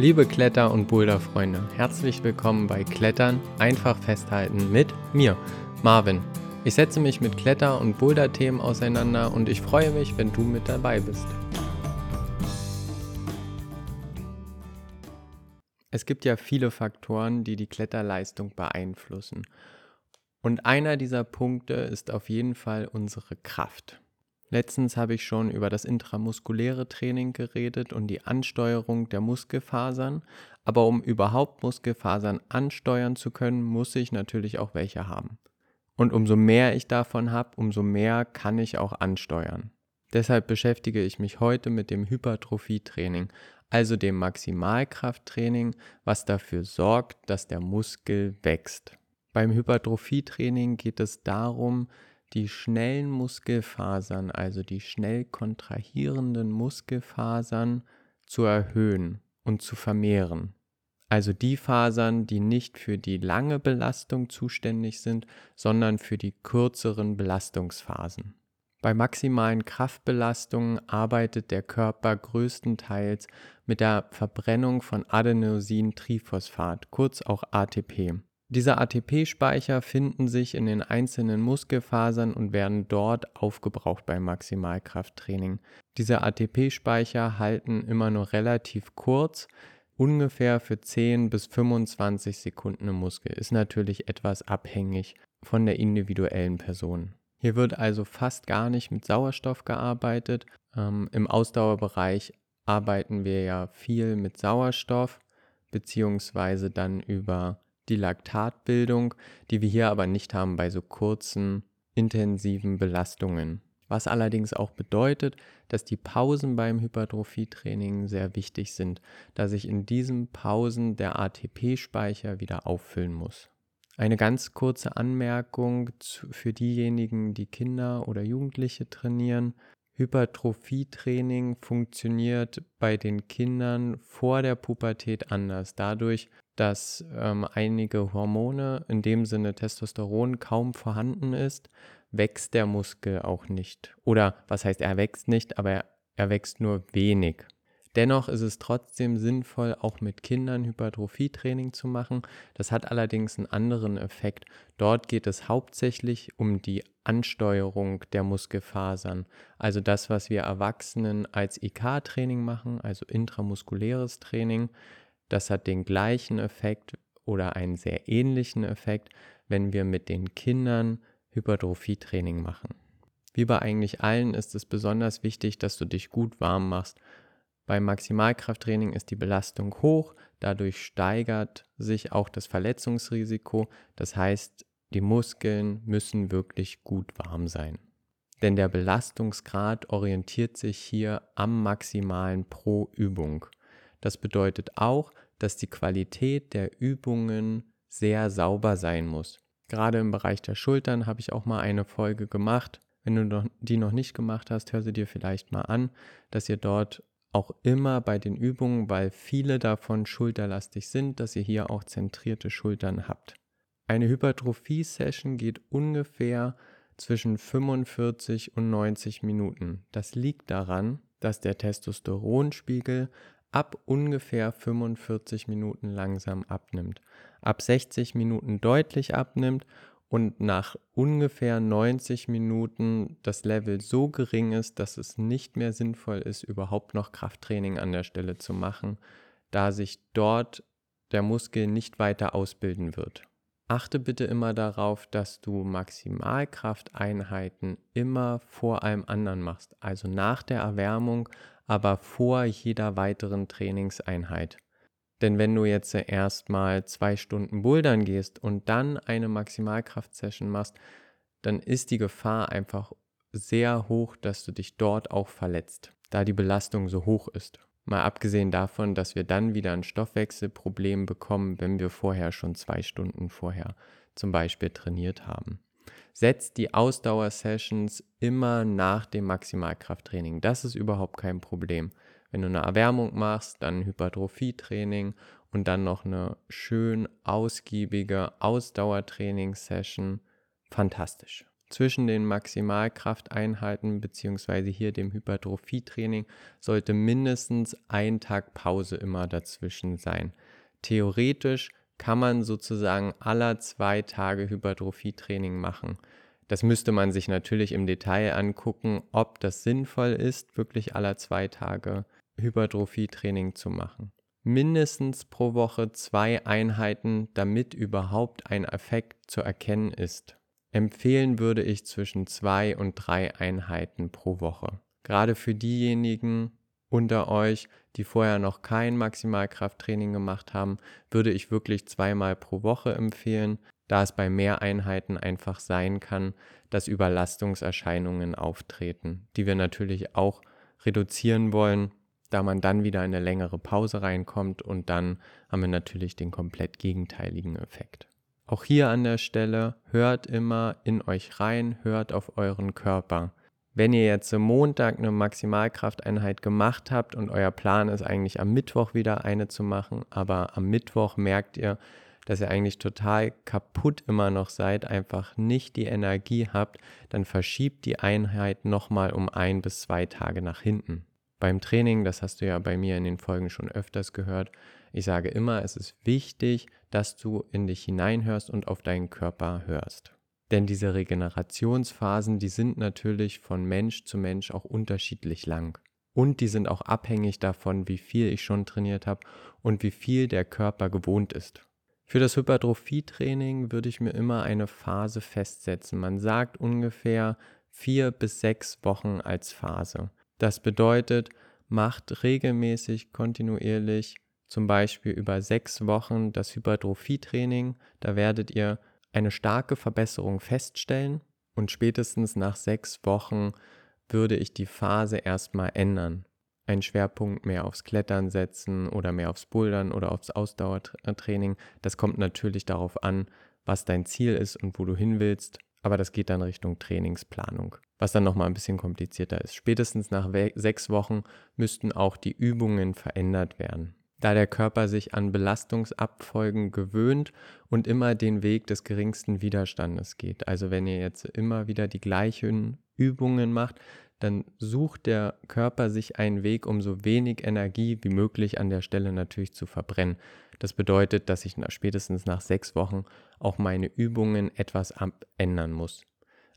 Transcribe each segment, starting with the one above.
Liebe Kletter- und Boulderfreunde, herzlich willkommen bei Klettern einfach festhalten mit mir, Marvin. Ich setze mich mit Kletter- und Boulder-Themen auseinander und ich freue mich, wenn du mit dabei bist. Es gibt ja viele Faktoren, die die Kletterleistung beeinflussen. Und einer dieser Punkte ist auf jeden Fall unsere Kraft. Letztens habe ich schon über das intramuskuläre Training geredet und die Ansteuerung der Muskelfasern. Aber um überhaupt Muskelfasern ansteuern zu können, muss ich natürlich auch welche haben. Und umso mehr ich davon habe, umso mehr kann ich auch ansteuern. Deshalb beschäftige ich mich heute mit dem Hypertrophietraining, also dem Maximalkrafttraining, was dafür sorgt, dass der Muskel wächst. Beim Hypertrophietraining geht es darum, die schnellen Muskelfasern, also die schnell kontrahierenden Muskelfasern, zu erhöhen und zu vermehren. Also die Fasern, die nicht für die lange Belastung zuständig sind, sondern für die kürzeren Belastungsphasen. Bei maximalen Kraftbelastungen arbeitet der Körper größtenteils mit der Verbrennung von Adenosintriphosphat, kurz auch ATP. Diese ATP-Speicher finden sich in den einzelnen Muskelfasern und werden dort aufgebraucht beim Maximalkrafttraining. Diese ATP-Speicher halten immer nur relativ kurz, ungefähr für 10 bis 25 Sekunden im Muskel. Ist natürlich etwas abhängig von der individuellen Person. Hier wird also fast gar nicht mit Sauerstoff gearbeitet. Ähm, Im Ausdauerbereich arbeiten wir ja viel mit Sauerstoff, beziehungsweise dann über die Laktatbildung, die wir hier aber nicht haben bei so kurzen, intensiven Belastungen. Was allerdings auch bedeutet, dass die Pausen beim Hypertrophietraining sehr wichtig sind, da sich in diesen Pausen der ATP-Speicher wieder auffüllen muss. Eine ganz kurze Anmerkung für diejenigen, die Kinder oder Jugendliche trainieren. Hypertrophietraining funktioniert bei den Kindern vor der Pubertät anders, dadurch, dass ähm, einige Hormone, in dem Sinne Testosteron, kaum vorhanden ist, wächst der Muskel auch nicht. Oder was heißt, er wächst nicht, aber er, er wächst nur wenig. Dennoch ist es trotzdem sinnvoll, auch mit Kindern Hypertrophietraining zu machen. Das hat allerdings einen anderen Effekt. Dort geht es hauptsächlich um die Ansteuerung der Muskelfasern. Also das, was wir Erwachsenen als IK-Training machen, also intramuskuläres Training. Das hat den gleichen Effekt oder einen sehr ähnlichen Effekt, wenn wir mit den Kindern Hypertrophietraining machen. Wie bei eigentlich allen ist es besonders wichtig, dass du dich gut warm machst. Beim Maximalkrafttraining ist die Belastung hoch, dadurch steigert sich auch das Verletzungsrisiko. Das heißt, die Muskeln müssen wirklich gut warm sein. Denn der Belastungsgrad orientiert sich hier am maximalen pro Übung. Das bedeutet auch, dass die Qualität der Übungen sehr sauber sein muss. Gerade im Bereich der Schultern habe ich auch mal eine Folge gemacht. Wenn du die noch nicht gemacht hast, hör sie dir vielleicht mal an, dass ihr dort auch immer bei den Übungen, weil viele davon schulterlastig sind, dass ihr hier auch zentrierte Schultern habt. Eine Hypertrophie-Session geht ungefähr zwischen 45 und 90 Minuten. Das liegt daran, dass der Testosteronspiegel ab ungefähr 45 Minuten langsam abnimmt, ab 60 Minuten deutlich abnimmt und nach ungefähr 90 Minuten das Level so gering ist, dass es nicht mehr sinnvoll ist, überhaupt noch Krafttraining an der Stelle zu machen, da sich dort der Muskel nicht weiter ausbilden wird. Achte bitte immer darauf, dass du Maximalkrafteinheiten immer vor allem anderen machst, also nach der Erwärmung, aber vor jeder weiteren Trainingseinheit. Denn wenn du jetzt erstmal zwei Stunden Bouldern gehst und dann eine Maximalkraft-Session machst, dann ist die Gefahr einfach sehr hoch, dass du dich dort auch verletzt, da die Belastung so hoch ist. Mal abgesehen davon, dass wir dann wieder ein Stoffwechselproblem bekommen, wenn wir vorher schon zwei Stunden vorher zum Beispiel trainiert haben. Setzt die Ausdauersessions immer nach dem Maximalkrafttraining. Das ist überhaupt kein Problem. Wenn du eine Erwärmung machst, dann Hypertrophietraining und dann noch eine schön ausgiebige Ausdauertraining-Session. Fantastisch. zwischen den Maximalkrafteinheiten bzw. hier dem Hypertrophietraining sollte mindestens ein Tag Pause immer dazwischen sein. Theoretisch kann man sozusagen aller zwei Tage Hypertrophietraining machen. Das müsste man sich natürlich im Detail angucken, ob das sinnvoll ist, wirklich aller zwei Tage Hypertrophietraining zu machen. Mindestens pro Woche zwei Einheiten, damit überhaupt ein Effekt zu erkennen ist. Empfehlen würde ich zwischen zwei und drei Einheiten pro Woche. Gerade für diejenigen unter euch, die vorher noch kein Maximalkrafttraining gemacht haben, würde ich wirklich zweimal pro Woche empfehlen, da es bei mehr Einheiten einfach sein kann, dass Überlastungserscheinungen auftreten, die wir natürlich auch reduzieren wollen, da man dann wieder in eine längere Pause reinkommt und dann haben wir natürlich den komplett gegenteiligen Effekt. Auch hier an der Stelle hört immer in euch rein, hört auf euren Körper. Wenn ihr jetzt am Montag eine Maximalkrafteinheit gemacht habt und euer Plan ist eigentlich am Mittwoch wieder eine zu machen, aber am Mittwoch merkt ihr, dass ihr eigentlich total kaputt immer noch seid, einfach nicht die Energie habt, dann verschiebt die Einheit nochmal um ein bis zwei Tage nach hinten. Beim Training, das hast du ja bei mir in den Folgen schon öfters gehört, ich sage immer, es ist wichtig, dass du in dich hineinhörst und auf deinen Körper hörst. Denn diese Regenerationsphasen, die sind natürlich von Mensch zu Mensch auch unterschiedlich lang. Und die sind auch abhängig davon, wie viel ich schon trainiert habe und wie viel der Körper gewohnt ist. Für das Hypertrophietraining würde ich mir immer eine Phase festsetzen. Man sagt ungefähr vier bis sechs Wochen als Phase. Das bedeutet, macht regelmäßig, kontinuierlich zum Beispiel über sechs Wochen das Hypertrophietraining. Da werdet ihr eine starke Verbesserung feststellen und spätestens nach sechs Wochen würde ich die Phase erstmal ändern. Einen Schwerpunkt mehr aufs Klettern setzen oder mehr aufs Bouldern oder aufs Ausdauertraining. Das kommt natürlich darauf an, was dein Ziel ist und wo du hin willst, aber das geht dann Richtung Trainingsplanung, was dann nochmal ein bisschen komplizierter ist. Spätestens nach sechs Wochen müssten auch die Übungen verändert werden da der Körper sich an Belastungsabfolgen gewöhnt und immer den Weg des geringsten Widerstandes geht. Also wenn ihr jetzt immer wieder die gleichen Übungen macht, dann sucht der Körper sich einen Weg, um so wenig Energie wie möglich an der Stelle natürlich zu verbrennen. Das bedeutet, dass ich spätestens nach sechs Wochen auch meine Übungen etwas abändern muss.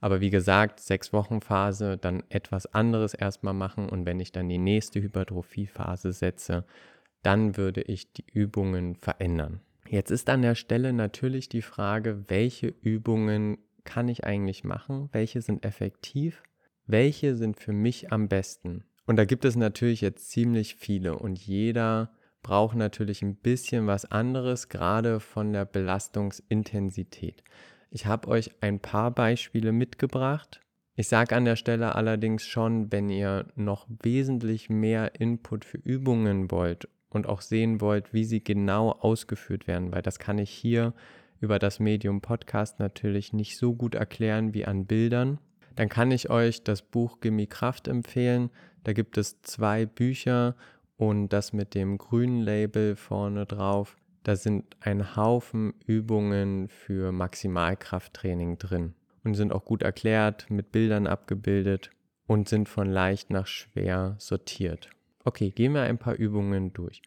Aber wie gesagt, sechs Wochen Phase, dann etwas anderes erstmal machen und wenn ich dann die nächste Hypertrophie-Phase setze, dann würde ich die Übungen verändern. Jetzt ist an der Stelle natürlich die Frage, welche Übungen kann ich eigentlich machen? Welche sind effektiv? Welche sind für mich am besten? Und da gibt es natürlich jetzt ziemlich viele und jeder braucht natürlich ein bisschen was anderes, gerade von der Belastungsintensität. Ich habe euch ein paar Beispiele mitgebracht. Ich sage an der Stelle allerdings schon, wenn ihr noch wesentlich mehr Input für Übungen wollt und auch sehen wollt, wie sie genau ausgeführt werden, weil das kann ich hier über das Medium Podcast natürlich nicht so gut erklären wie an Bildern, dann kann ich euch das Buch Gimme Kraft empfehlen. Da gibt es zwei Bücher und das mit dem grünen Label vorne drauf. Da sind ein Haufen Übungen für Maximalkrafttraining drin und sind auch gut erklärt, mit Bildern abgebildet und sind von leicht nach schwer sortiert. Okay, gehen wir ein paar Übungen durch.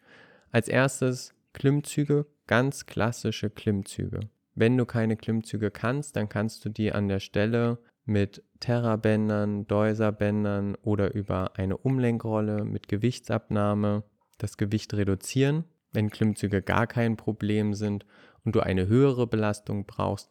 Als erstes Klimmzüge, ganz klassische Klimmzüge. Wenn du keine Klimmzüge kannst, dann kannst du die an der Stelle mit Terrabändern, Deuserbändern oder über eine Umlenkrolle mit Gewichtsabnahme das Gewicht reduzieren. Wenn Klimmzüge gar kein Problem sind und du eine höhere Belastung brauchst,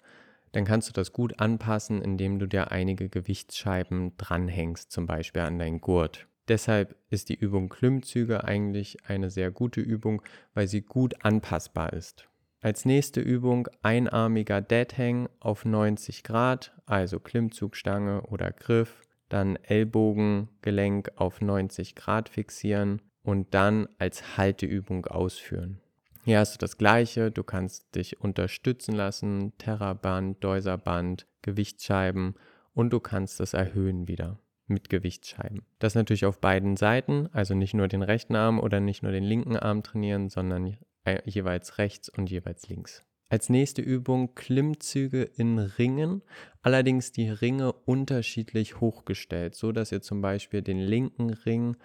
dann kannst du das gut anpassen, indem du dir einige Gewichtsscheiben dranhängst, zum Beispiel an deinen Gurt. Deshalb ist die Übung Klimmzüge eigentlich eine sehr gute Übung, weil sie gut anpassbar ist. Als nächste Übung einarmiger Dead Hang auf 90 Grad, also Klimmzugstange oder Griff, dann Ellbogengelenk auf 90 Grad fixieren und dann als Halteübung ausführen. Hier hast du das gleiche, du kannst dich unterstützen lassen, Terraband, Deuserband, Gewichtsscheiben und du kannst es erhöhen wieder mit Gewichtsscheiben. Das natürlich auf beiden Seiten, also nicht nur den rechten Arm oder nicht nur den linken Arm trainieren, sondern jeweils rechts und jeweils links. Als nächste Übung Klimmzüge in Ringen, allerdings die Ringe unterschiedlich hochgestellt, so dass ihr zum Beispiel den linken Ring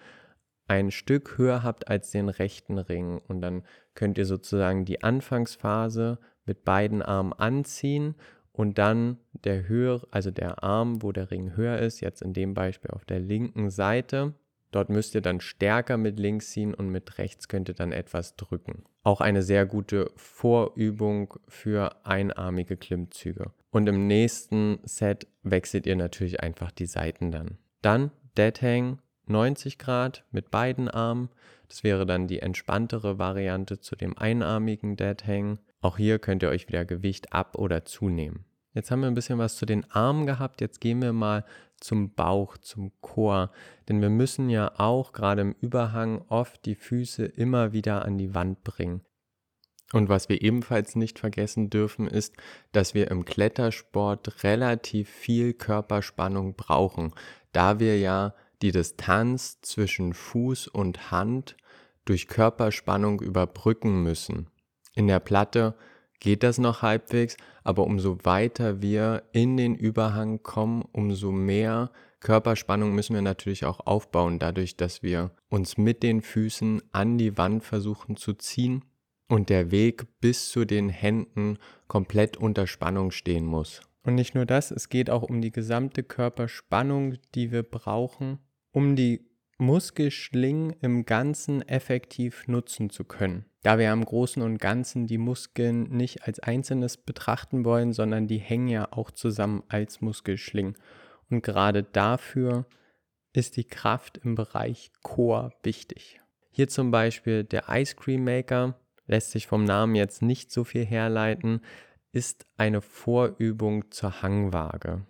ein Stück höher habt als den rechten Ring und dann könnt ihr sozusagen die Anfangsphase mit beiden Armen anziehen und dann der höhere, also der Arm, wo der Ring höher ist, jetzt in dem Beispiel auf der linken Seite, Dort müsst ihr dann stärker mit links ziehen und mit rechts könnt ihr dann etwas drücken. Auch eine sehr gute Vorübung für einarmige Klimmzüge. Und im nächsten Set wechselt ihr natürlich einfach die Seiten dann. Dann Dead Hang 90 Grad mit beiden Armen. Das wäre dann die entspanntere Variante zu dem einarmigen Dead Hang. Auch hier könnt ihr euch wieder Gewicht ab- oder zunehmen. Jetzt haben wir ein bisschen was zu den Armen gehabt. Jetzt gehen wir mal zum Bauch, zum Chor. Denn wir müssen ja auch gerade im Überhang oft die Füße immer wieder an die Wand bringen. Und was wir ebenfalls nicht vergessen dürfen, ist, dass wir im Klettersport relativ viel Körperspannung brauchen, da wir ja die Distanz zwischen Fuß und Hand durch Körperspannung überbrücken müssen. In der Platte geht das noch halbwegs, aber umso weiter wir in den Überhang kommen, umso mehr Körperspannung müssen wir natürlich auch aufbauen, dadurch, dass wir uns mit den Füßen an die Wand versuchen zu ziehen und der Weg bis zu den Händen komplett unter Spannung stehen muss. Und nicht nur das, es geht auch um die gesamte Körperspannung, die wir brauchen, um die Muskelschlingen im Ganzen effektiv nutzen zu können. Da wir am Großen und Ganzen die Muskeln nicht als Einzelnes betrachten wollen, sondern die hängen ja auch zusammen als Muskelschlingen. Und gerade dafür ist die Kraft im Bereich Core wichtig. Hier zum Beispiel der Ice Cream Maker, lässt sich vom Namen jetzt nicht so viel herleiten, ist eine Vorübung zur Hangwaage.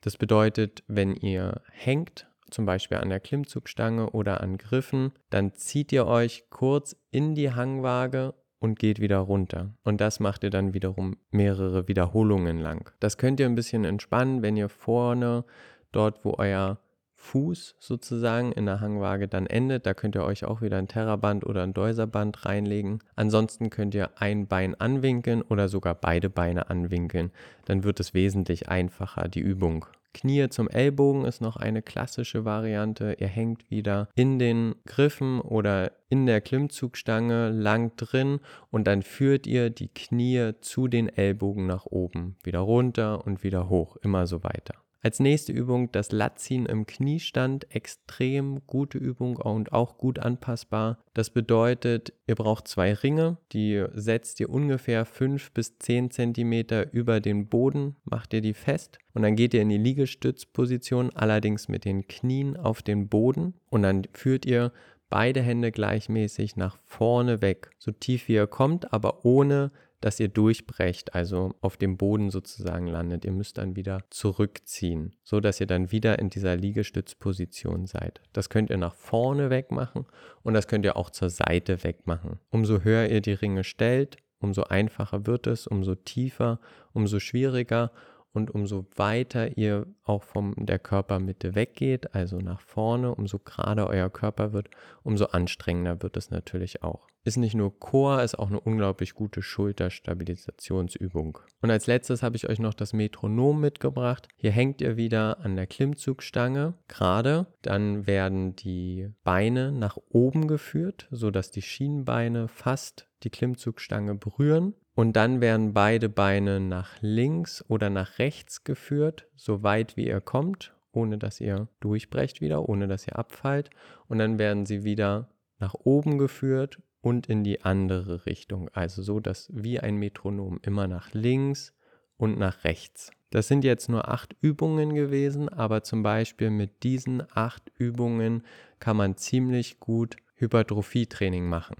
Das bedeutet, wenn ihr hängt zum Beispiel an der Klimmzugstange oder an Griffen, dann zieht ihr euch kurz in die Hangwaage und geht wieder runter. Und das macht ihr dann wiederum mehrere Wiederholungen lang. Das könnt ihr ein bisschen entspannen, wenn ihr vorne dort, wo euer Fuß sozusagen in der Hangwaage dann endet. Da könnt ihr euch auch wieder ein Terraband oder ein Deuserband reinlegen. Ansonsten könnt ihr ein Bein anwinkeln oder sogar beide Beine anwinkeln. Dann wird es wesentlich einfacher, die Übung. Knie zum Ellbogen ist noch eine klassische Variante. Ihr hängt wieder in den Griffen oder in der Klimmzugstange lang drin und dann führt ihr die Knie zu den Ellbogen nach oben, wieder runter und wieder hoch, immer so weiter. Als nächste Übung das Latziehen im Kniestand. Extrem gute Übung und auch gut anpassbar. Das bedeutet, ihr braucht zwei Ringe. Die setzt ihr ungefähr 5 bis 10 cm über den Boden, macht ihr die fest. Und dann geht ihr in die Liegestützposition, allerdings mit den Knien auf den Boden. Und dann führt ihr beide Hände gleichmäßig nach vorne weg, so tief wie ihr kommt, aber ohne dass ihr durchbrecht, also auf dem Boden sozusagen landet. Ihr müsst dann wieder zurückziehen, so dass ihr dann wieder in dieser Liegestützposition seid. Das könnt ihr nach vorne wegmachen und das könnt ihr auch zur Seite wegmachen. Umso höher ihr die Ringe stellt, umso einfacher wird es, umso tiefer, umso schwieriger und umso weiter ihr auch von der Körpermitte weggeht, also nach vorne, umso gerade euer Körper wird, umso anstrengender wird es natürlich auch. Ist nicht nur Core, ist auch eine unglaublich gute Schulterstabilisationsübung. Und als letztes habe ich euch noch das Metronom mitgebracht. Hier hängt ihr wieder an der Klimmzugstange gerade. Dann werden die Beine nach oben geführt, sodass die Schienbeine fast die Klimmzugstange berühren. Und dann werden beide Beine nach links oder nach rechts geführt, so weit wie ihr kommt, ohne dass ihr durchbrecht wieder, ohne dass ihr abfallt. Und dann werden sie wieder nach oben geführt und in die andere Richtung. Also so, dass wie ein Metronom immer nach links und nach rechts. Das sind jetzt nur acht Übungen gewesen, aber zum Beispiel mit diesen acht Übungen kann man ziemlich gut Hypertrophietraining machen.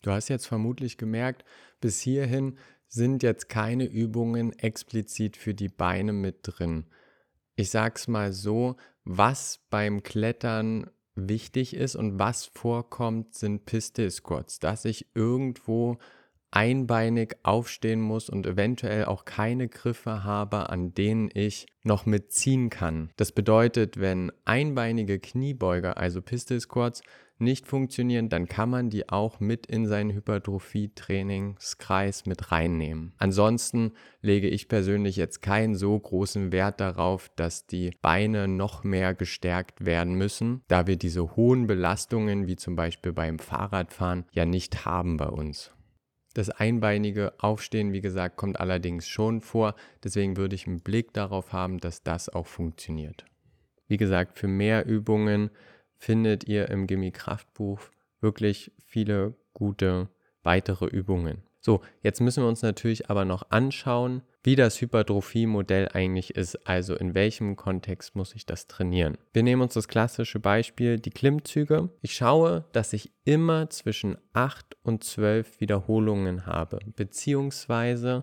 Du hast jetzt vermutlich gemerkt, bis hierhin sind jetzt keine Übungen explizit für die Beine mit drin. Ich sag's mal so, was beim Klettern wichtig ist und was vorkommt, sind Pistol Squats, dass ich irgendwo einbeinig aufstehen muss und eventuell auch keine Griffe habe, an denen ich noch mitziehen kann. Das bedeutet, wenn einbeinige Kniebeuger, also Pistol Squats, nicht funktionieren, dann kann man die auch mit in seinen Hypertrophie-Trainingskreis mit reinnehmen. Ansonsten lege ich persönlich jetzt keinen so großen Wert darauf, dass die Beine noch mehr gestärkt werden müssen, da wir diese hohen Belastungen wie zum Beispiel beim Fahrradfahren ja nicht haben bei uns. Das einbeinige Aufstehen, wie gesagt, kommt allerdings schon vor. Deswegen würde ich einen Blick darauf haben, dass das auch funktioniert. Wie gesagt, für mehr Übungen findet ihr im Gimme Kraftbuch wirklich viele gute weitere Übungen. So, jetzt müssen wir uns natürlich aber noch anschauen, wie das Hypertrophie-Modell eigentlich ist, also in welchem Kontext muss ich das trainieren. Wir nehmen uns das klassische Beispiel, die Klimmzüge. Ich schaue, dass ich immer zwischen 8 und 12 Wiederholungen habe, beziehungsweise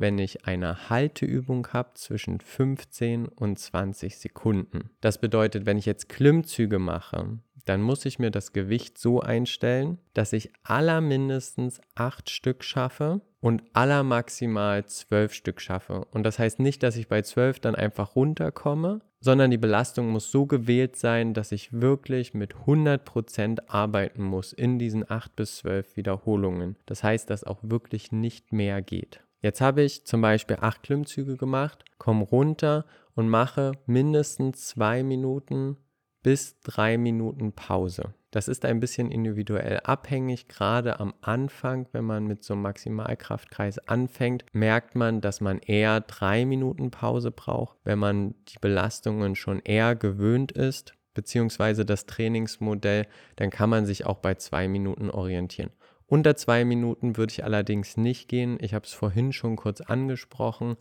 wenn ich eine Halteübung habe zwischen 15 und 20 Sekunden. Das bedeutet, wenn ich jetzt Klimmzüge mache, dann muss ich mir das Gewicht so einstellen, dass ich allermindestens 8 Stück schaffe und allermaximal 12 Stück schaffe. Und das heißt nicht, dass ich bei 12 dann einfach runterkomme, sondern die Belastung muss so gewählt sein, dass ich wirklich mit 100% arbeiten muss in diesen 8 bis 12 Wiederholungen. Das heißt, dass auch wirklich nicht mehr geht. Jetzt habe ich zum Beispiel 8 Klimmzüge gemacht, komme runter und mache mindestens 2 Minuten bis 3 Minuten Pause. Das ist ein bisschen individuell abhängig. Gerade am Anfang, wenn man mit so einem Maximalkraftkreis anfängt, merkt man, dass man eher drei Minuten Pause braucht, wenn man die Belastungen schon eher gewöhnt ist, beziehungsweise das Trainingsmodell, dann kann man sich auch bei zwei Minuten orientieren. Unter zwei Minuten würde ich allerdings nicht gehen. Ich habe es vorhin schon kurz angesprochen.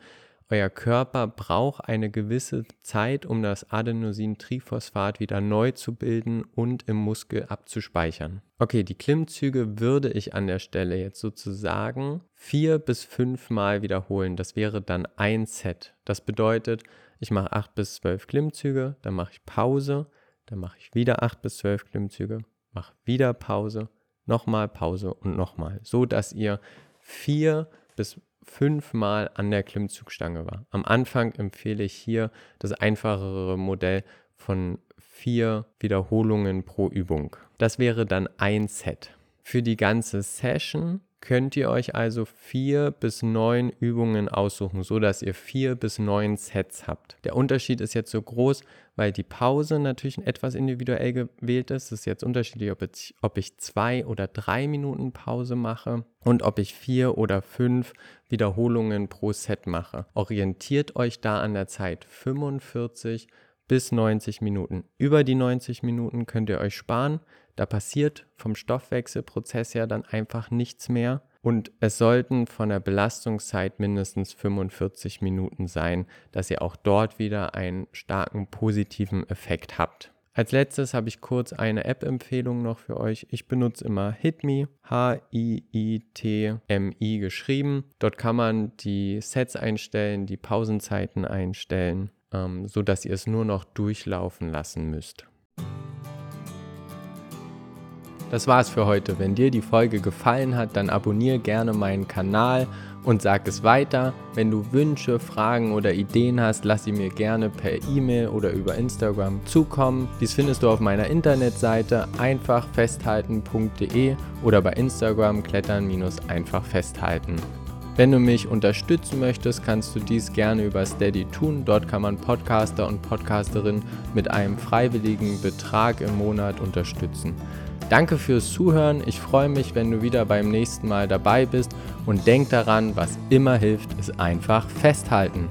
Euer Körper braucht eine gewisse Zeit, um das Adenosintriphosphat wieder neu zu bilden und im Muskel abzuspeichern. Okay, die Klimmzüge würde ich an der Stelle jetzt sozusagen vier bis fünf Mal wiederholen. Das wäre dann ein Set. Das bedeutet, ich mache acht bis zwölf Klimmzüge, dann mache ich Pause, dann mache ich wieder acht bis zwölf Klimmzüge, mache wieder Pause, nochmal Pause und nochmal, so dass ihr vier bis fünfmal an der Klimmzugstange war. Am Anfang empfehle ich hier das einfachere Modell von vier Wiederholungen pro Übung. Das wäre dann ein Set. Für die ganze Session könnt ihr euch also vier bis neun Übungen aussuchen, so dass ihr vier bis neun Sets habt. Der Unterschied ist jetzt so groß, weil die Pause natürlich etwas individuell gewählt ist. Es ist jetzt unterschiedlich, ob ich, ob ich zwei oder drei Minuten Pause mache und ob ich vier oder fünf Wiederholungen pro Set mache. Orientiert euch da an der Zeit 45 bis 90 Minuten. Über die 90 Minuten könnt ihr euch sparen. Da passiert vom Stoffwechselprozess her dann einfach nichts mehr. Und es sollten von der Belastungszeit mindestens 45 Minuten sein, dass ihr auch dort wieder einen starken positiven Effekt habt. Als letztes habe ich kurz eine App-Empfehlung noch für euch. Ich benutze immer HitMe, H-I-I-T-M-I geschrieben. Dort kann man die Sets einstellen, die Pausenzeiten einstellen, ähm, sodass ihr es nur noch durchlaufen lassen müsst. Das war's für heute. Wenn dir die Folge gefallen hat, dann abonniere gerne meinen Kanal und sag es weiter. Wenn du Wünsche, Fragen oder Ideen hast, lass sie mir gerne per E-Mail oder über Instagram zukommen. Dies findest du auf meiner Internetseite einfachfesthalten.de oder bei Instagram klettern-einfach festhalten. Wenn du mich unterstützen möchtest, kannst du dies gerne über Steady tun. Dort kann man Podcaster und Podcasterinnen mit einem freiwilligen Betrag im Monat unterstützen. Danke fürs Zuhören. Ich freue mich, wenn du wieder beim nächsten Mal dabei bist und denk daran, was immer hilft, ist einfach festhalten.